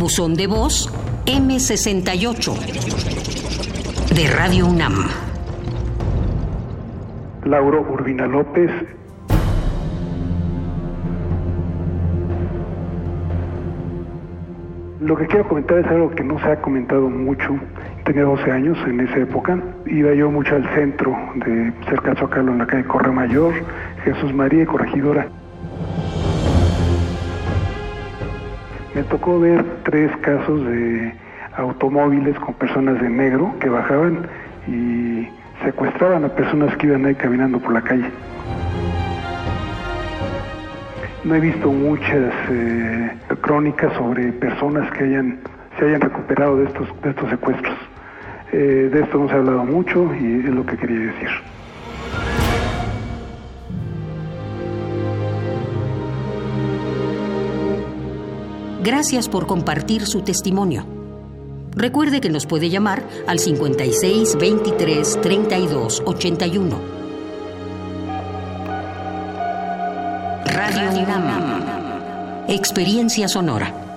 Buzón de voz M68 de Radio UNAM. Lauro Urbina López. Lo que quiero comentar es algo que no se ha comentado mucho. Tenía 12 años en esa época. Iba yo mucho al centro de cerca de en la calle Corre Mayor, Jesús María Corregidora. Me tocó ver tres casos de automóviles con personas de negro que bajaban y secuestraban a personas que iban ahí caminando por la calle. No he visto muchas eh, crónicas sobre personas que hayan, se hayan recuperado de estos, de estos secuestros. Eh, de esto no se ha hablado mucho y es lo que quería decir. Gracias por compartir su testimonio. Recuerde que nos puede llamar al 56 23 32 81. Radio UNAM. Experiencia sonora.